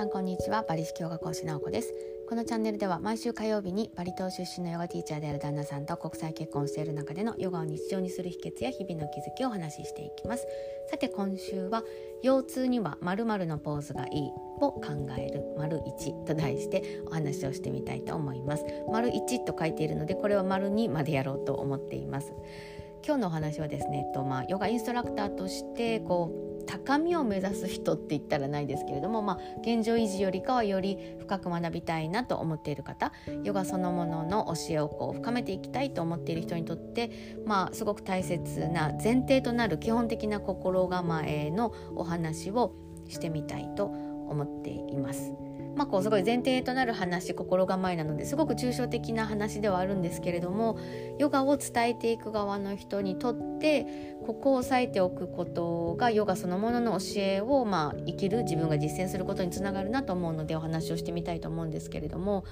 さんこんにちは。バリ式ヨガ講師直子です。このチャンネルでは毎週火曜日にバリ島出身のヨガティーチャーである旦那さんと国際結婚している中でのヨガを日常にする秘訣や日々の気づきをお話ししていきます。さて今週は腰痛には〇〇のポーズがいいを考える丸1と題してお話をしてみたいと思います。丸1と書いているのでこれは丸2までやろうと思っています。今日のお話はですね、えっとまあ、ヨガインストラクターとしてこう高みを目指す人って言ったらないですけれども、まあ、現状維持よりかはより深く学びたいなと思っている方ヨガそのものの教えをこう深めていきたいと思っている人にとって、まあ、すごく大切な前提となる基本的な心構えのお話をしてみたいと思っています。まあ、こうすごい前提となる話心構えなのですごく抽象的な話ではあるんですけれどもヨガを伝えていく側の人にとってここを押さえておくことがヨガそのものの教えを、まあ、生きる自分が実践することにつながるなと思うのでお話をしてみたいと思うんですけれども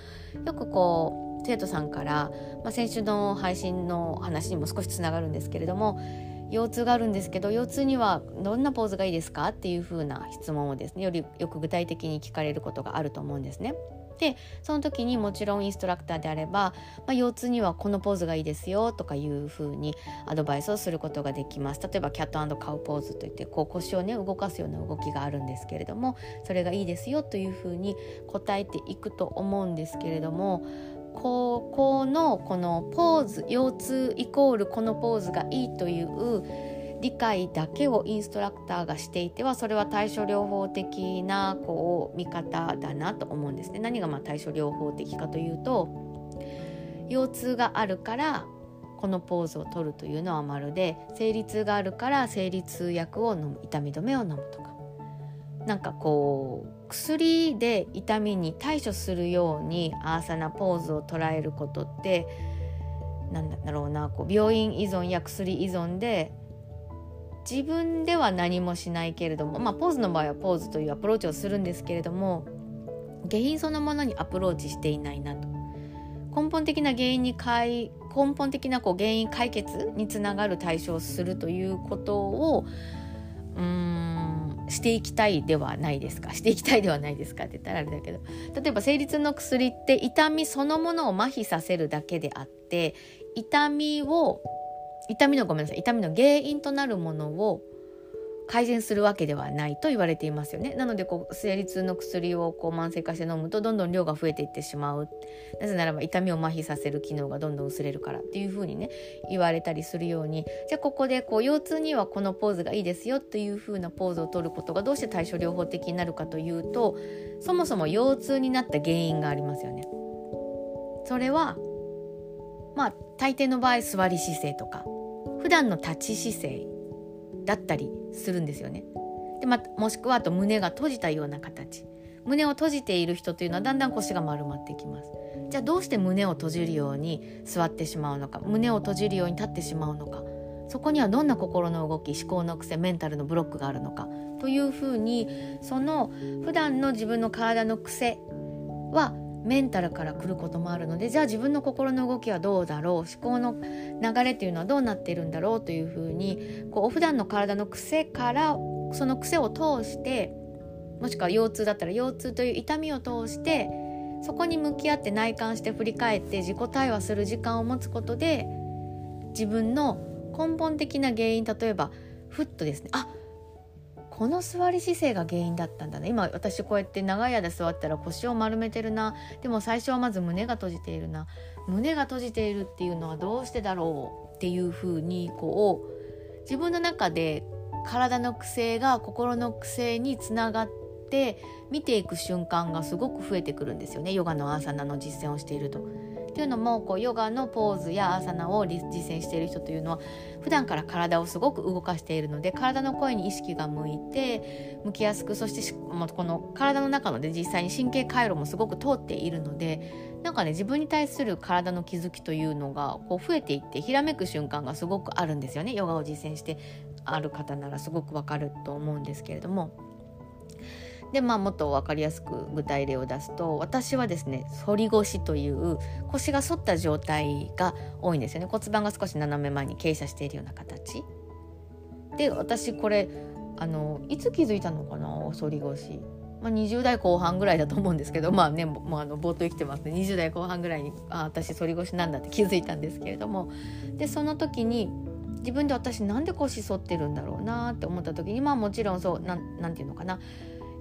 よくこう生徒さんから、まあ、先週の配信の話にも少しつながるんですけれども腰痛があるんですけど腰痛にはどんなポーズがいいですかっていう風な質問をですねよりよく具体的に聞かれることがあると思うんですね。でその時にもちろんインストラクターであれば、まあ、腰痛にはこのポーズがいいですよとかいう風にアドバイスをすることができます例えばキャットカウポーズといってこう腰をね動かすような動きがあるんですけれどもそれがいいですよという風に答えていくと思うんですけれどもここのこのポーズ腰痛イコールこのポーズがいいという理解だけをインストラクターがしていてはそれは対処療法的なこう見方だなと思うんですね。何がまあ対処療法的かというと腰痛があるからこのポーズを取るというのはまるで生理痛があるから生理痛薬を飲む痛み止めを飲むとかなんかこう薬で痛みに対処するようにアーサナポーズを捉えることってなんだろうなこう病院依存や薬依存で自分では何もしないけれども、まあ、ポーズの場合はポーズというアプローチをするんですけれども原因そのものにアプローチしていないなと。根本的な原因に根本的なこう原因解決につながる対処をするということをうーんしていきたいではないですか？していきたいではないですかって言ったらあれだけど。例えば生理痛の薬って痛みそのものを麻痺させるだけであって痛みを痛みのごめんなさい痛みの原因となるものを改善するわけではないと言われていますよね。なのでこう生理痛の薬をこう慢性化して飲むとどんどん量が増えていってしまう。なぜならば痛みを麻痺させる機能がどんどん薄れるからっていうふうにね言われたりするように。じゃあここでこう腰痛にはこのポーズがいいですよというふうなポーズを取ることがどうして対処療法的になるかというとそもそも腰痛になった原因がありますよね。それはまあ大抵の場合座り姿勢とか普段の立ち姿勢だったりするんですよね。でまもしくはあと胸が閉じたような形。胸を閉じている人というのはだんだん腰が丸まってきます。じゃあどうして胸を閉じるように座ってしまうのか。胸を閉じるように立ってしまうのか。そこにはどんな心の動き思考の癖メンタルのブロックがあるのか。というふうにその普段の自分の体の癖はメンタルから来ることもあるのでじゃあ自分の心の動きはどうだろう？思考の流れっていうのはどうなっているんだろう？というふうにこう普段の体の癖からその癖を通してもしくは腰痛だったら腰痛という痛みを通してそこに向き合って内観して振り返って自己対話する時間を持つことで自分の根本的な原因例えばふっとですねあこの座り姿勢が原因だったんだね。今私こうやって長い間座ったら腰を丸めてるな。でも最初はまず胸が閉じているな。胸が閉じているっていうのはどうしてだろうっていうふうにこう自分の中で体の癖が心の癖につながって見ていく瞬間がすごく増えてくるんですよね。ヨガのアーサナの実践をしていると。っていうのもこうヨガのポーズやアーサナを実践している人というのは普段から体をすごく動かしているので体の声に意識が向いて向きやすくそしてこの体の中ので実際に神経回路もすごく通っているのでなんかね自分に対する体の気づきというのがこう増えていってひらめく瞬間がすごくあるんですよねヨガを実践してある方ならすごくわかると思うんですけれども。でまあもっと分かりやすく具体例を出すと私はですね反り腰という腰が反った状態が多いんですよね。骨盤が少し斜め前に傾斜しているような形。で私これあのいつ気づいたのかな？反り腰。まあ、20代後半ぐらいだと思うんですけどまあねもうあの冒頭生きてますね。20代後半ぐらいにあ私反り腰なんだって気づいたんですけれども。でその時に自分で私なんで腰反ってるんだろうなって思った時にまあもちろんそうなんなんていうのかな、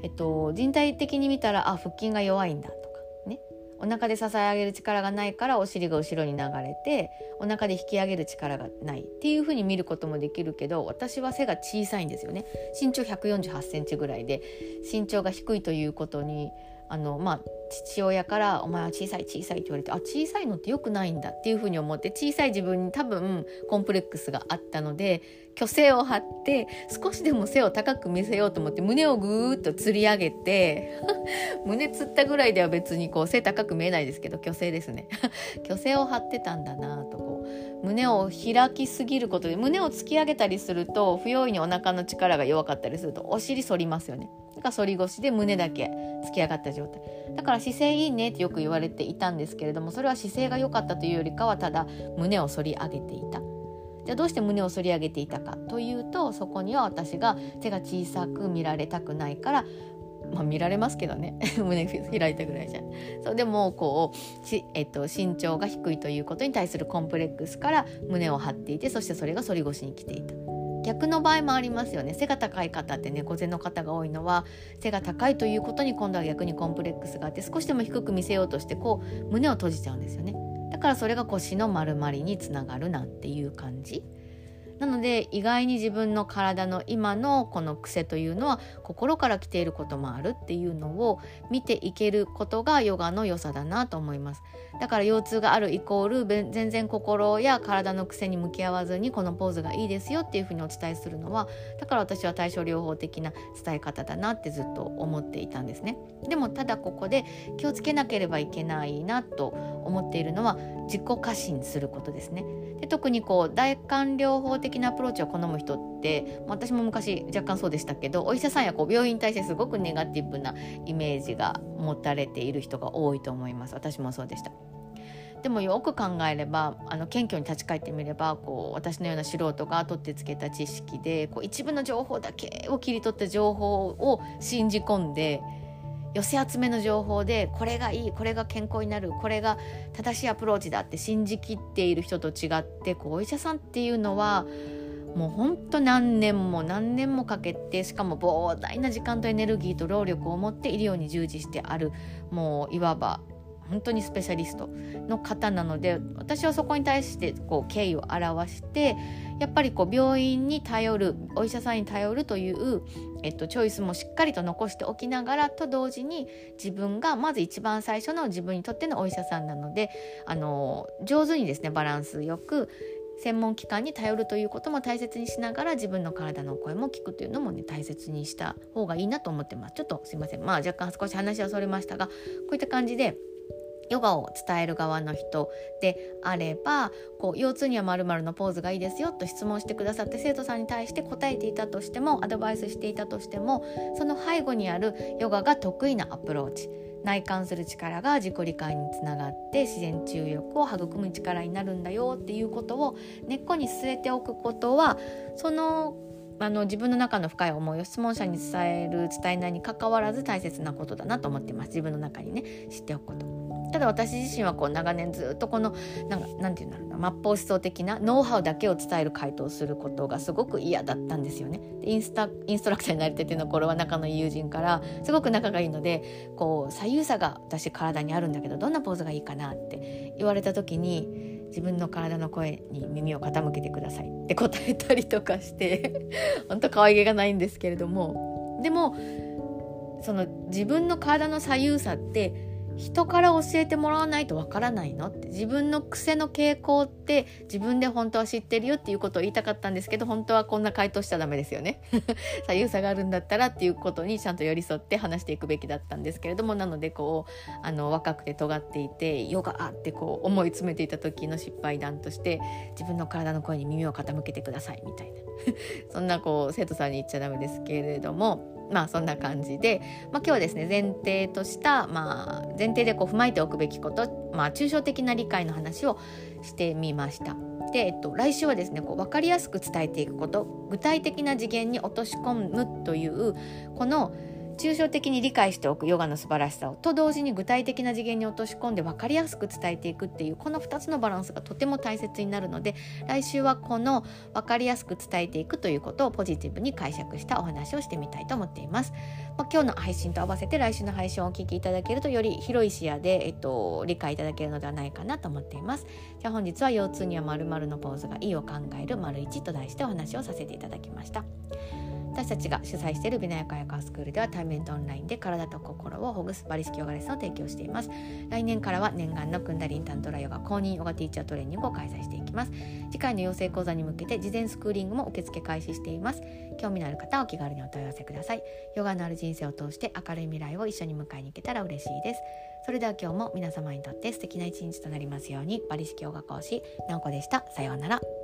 えっと、人体的に見たらあ腹筋が弱いんだとかね。お腹で支え上げる力がないからお尻が後ろに流れてお腹で引き上げる力がないっていうふうに見ることもできるけど私は背が小さいんですよね。身長1 4 8センチぐらいで身長が低いということにあのまあ父親から「お前は小さい小さい」って言われてあ小さいのってよくないんだっていうふうに思って小さい自分に多分コンプレックスがあったので虚勢を張って少しでも背を高く見せようと思って胸をぐーっと吊り上げて 胸つったぐらいでは別にこう背高く見えないですけど虚勢ですね。虚勢を張ってたんだなとこう胸を開きすぎることで胸を突き上げたりすると不用意にお腹の力が弱かったりするとお尻反りますよね。が反り腰で胸だけ突き上がった状態だから姿勢いいねってよく言われていたんですけれどもそれは姿勢が良かったというよりかはただ胸を反り上げていたじゃあどうして胸を反り上げていたかというとそこには私が手が小さく見られたくないからまあ、見られますけどね。胸開いたぐらいじゃ。そうでもこうえっと、身長が低いということに対するコンプレックスから胸を張っていてそしてそれが反り腰に来ていた。逆の場合もありますよね。背が高い方って猫背の方が多いのは背が高いということに今度は逆にコンプレックスがあって少しでも低く見せようとしてこう胸を閉じちゃうんですよね。だからそれが腰の丸まりにつながるなっていう感じ。なので意外に自分の体の今のこの癖というのは心から来ていることもあるっていうのを見ていけることがヨガの良さだなと思います。だから腰痛があるイコール全然心や体の癖に向き合わずにこのポーズがいいですよっていうふうにお伝えするのはだから私は対症療法的な伝え方だなってずっと思っていたんですねでもただここで気をつけなければいけないなと思っているのは自己過信することですね。で特にこう大官療法的なアプローチを好む人って私も昔若干そうでしたけどお医者さんやこう病院に対してすごくネガティブなイメージが持たれている人が多いと思います。私もそうでした。でもよく考えればあの謙虚に立ち返ってみればこう私のような素人が取ってつけた知識でこう一部の情報だけを切り取った情報を信じ込んで寄せ集めの情報でこれがいいこれが健康になるこれが正しいアプローチだって信じきっている人と違ってこうお医者さんっていうのはもうほんと何年も何年もかけてしかも膨大な時間とエネルギーと労力を持って医療に従事してあるもういわば本当にスペシャリストの方なので私はそこに対してこう敬意を表してやっぱりこう病院に頼るお医者さんに頼るという、えっと、チョイスもしっかりと残しておきながらと同時に自分がまず一番最初の自分にとってのお医者さんなのであの上手にですねバランスよく専門機関に頼るということも大切にしながら自分の体の声も聞くというのもね大切にした方がいいなと思ってますちょっとすいませんまあ若干少し話はそれましたがこういった感じでヨガを伝える側の人であればこう腰痛にはまるのポーズがいいですよと質問してくださって生徒さんに対して答えていたとしてもアドバイスしていたとしてもその背後にあるヨガが得意なアプローチ内観する力が自己理解につながって自然治癒力を育む力になるんだよっていうことを根っこに据えておくことはそのあの自分の中の深い思いを質問者に伝える伝えないにかかわらず大切なことだなと思ってます自分の中にね知っておくこと。ただ私自身はこう長年ずっとこのなんかなんて言うんだろうな末法思想的なノウハウだけを伝える回答をすることがすごく嫌だったんですよね。インスタインストラクターになりたての頃は仲のいい友人からすごく仲がいいのでこう左右差が私体にあるんだけどどんなポーズがいいかなって言われた時に自分の体の声に耳を傾けてくださいって答えたりとかして 本当可愛げがないんですけれどもでもその自分の体の左右差って人から教えてもらわないとわからないの？って自分の癖の傾向って自分で本当は知ってるよっていうことを言いたかったんですけど本当はこんな回答しちゃダメですよね。左右差があるんだったらっていうことにちゃんと寄り添って話していくべきだったんですけれどもなのでこうあの若くて尖っていてヨガってこう思い詰めていた時の失敗談として自分の体の声に耳を傾けてくださいみたいな。そんなこう生徒さんに言っちゃダメですけれどもまあそんな感じで、まあ、今日はですね前提とした、まあ、前提でこう踏まえておくべきこと、まあ、抽象的な理解の話をしてみました。で、えっと、来週はですねこう分かりやすく伝えていくこと具体的な次元に落とし込むというこの抽象的に理解しておくヨガの素晴らしさをと同時に具体的な次元に落とし込んで分かりやすく伝えていくっていうこの2つのバランスがとても大切になるので来週はこの分かりやすく伝えていくということをポジティブに解釈したお話をしてみたいと思っています。まあ、今日の配信と合わせて来週の配信をお聞きいただけるとより広い視野で、えっと、理解いただけるのではないかなと思っています。じゃあ本日は腰痛には〇〇のポーズがいいを考える丸1と題してお話をさせていただきました。私たちが主催している美奈ヤカヤカスクールでは対面とオンラインで体と心をほぐすバリスキヨガレッスンを提供しています。来年からは念願のクンダリンタントラヨガ公認ヨガティーチャートレーニングを開催していきます。次回の養成講座に向けて事前スクーリングも受付開始しています。興味のある方はお気軽にお問い合わせください。ヨガのある人生を通して明るい未来を一緒に迎えに行けたら嬉しいです。それでは今日も皆様にとって素敵な一日となりますように。バリ式ヨガ講師なおこでした。さようなら。